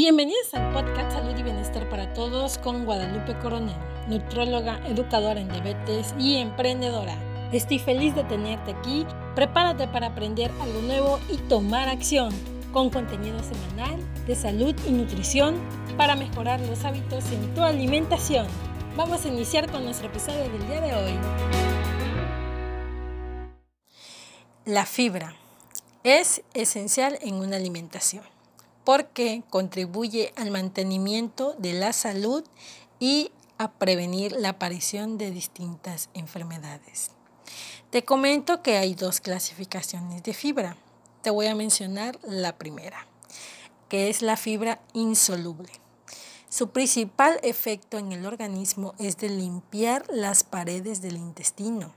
Bienvenidos al podcast Salud y Bienestar para Todos con Guadalupe Coronel, nutróloga, educadora en diabetes y emprendedora. Estoy feliz de tenerte aquí. Prepárate para aprender algo nuevo y tomar acción con contenido semanal de salud y nutrición para mejorar los hábitos en tu alimentación. Vamos a iniciar con nuestro episodio del día de hoy. La fibra es esencial en una alimentación porque contribuye al mantenimiento de la salud y a prevenir la aparición de distintas enfermedades. Te comento que hay dos clasificaciones de fibra. Te voy a mencionar la primera, que es la fibra insoluble. Su principal efecto en el organismo es de limpiar las paredes del intestino,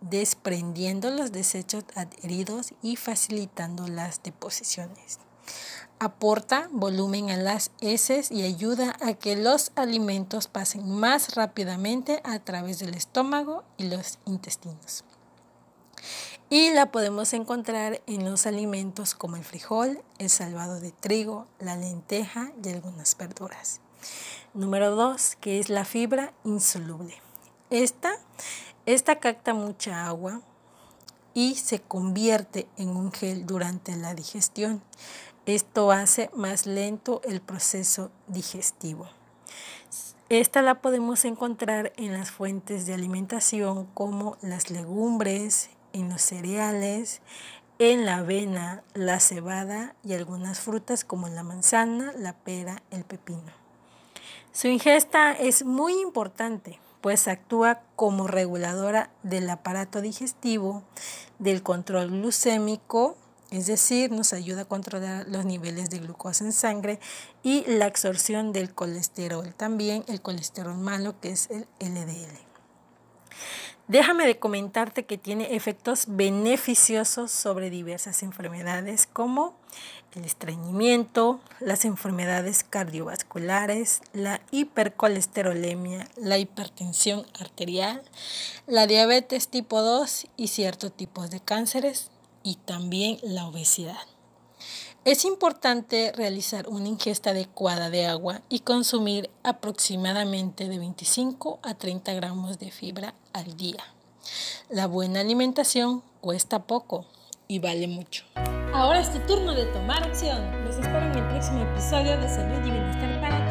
desprendiendo los desechos adheridos y facilitando las deposiciones aporta volumen a las heces y ayuda a que los alimentos pasen más rápidamente a través del estómago y los intestinos. Y la podemos encontrar en los alimentos como el frijol, el salvado de trigo, la lenteja y algunas verduras. Número 2, que es la fibra insoluble. Esta, esta capta mucha agua y se convierte en un gel durante la digestión. Esto hace más lento el proceso digestivo. Esta la podemos encontrar en las fuentes de alimentación como las legumbres, en los cereales, en la avena, la cebada y algunas frutas como la manzana, la pera, el pepino. Su ingesta es muy importante, pues actúa como reguladora del aparato digestivo, del control glucémico, es decir, nos ayuda a controlar los niveles de glucosa en sangre y la absorción del colesterol, también el colesterol malo que es el LDL. Déjame de comentarte que tiene efectos beneficiosos sobre diversas enfermedades como el estreñimiento, las enfermedades cardiovasculares, la hipercolesterolemia, la hipertensión arterial, la diabetes tipo 2 y ciertos tipos de cánceres, y también la obesidad. Es importante realizar una ingesta adecuada de agua y consumir aproximadamente de 25 a 30 gramos de fibra al día. La buena alimentación cuesta poco y vale mucho. Ahora es tu turno de tomar acción. Los espero en el próximo episodio de Salud y Bienestar para